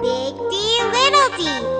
Big D, Little D.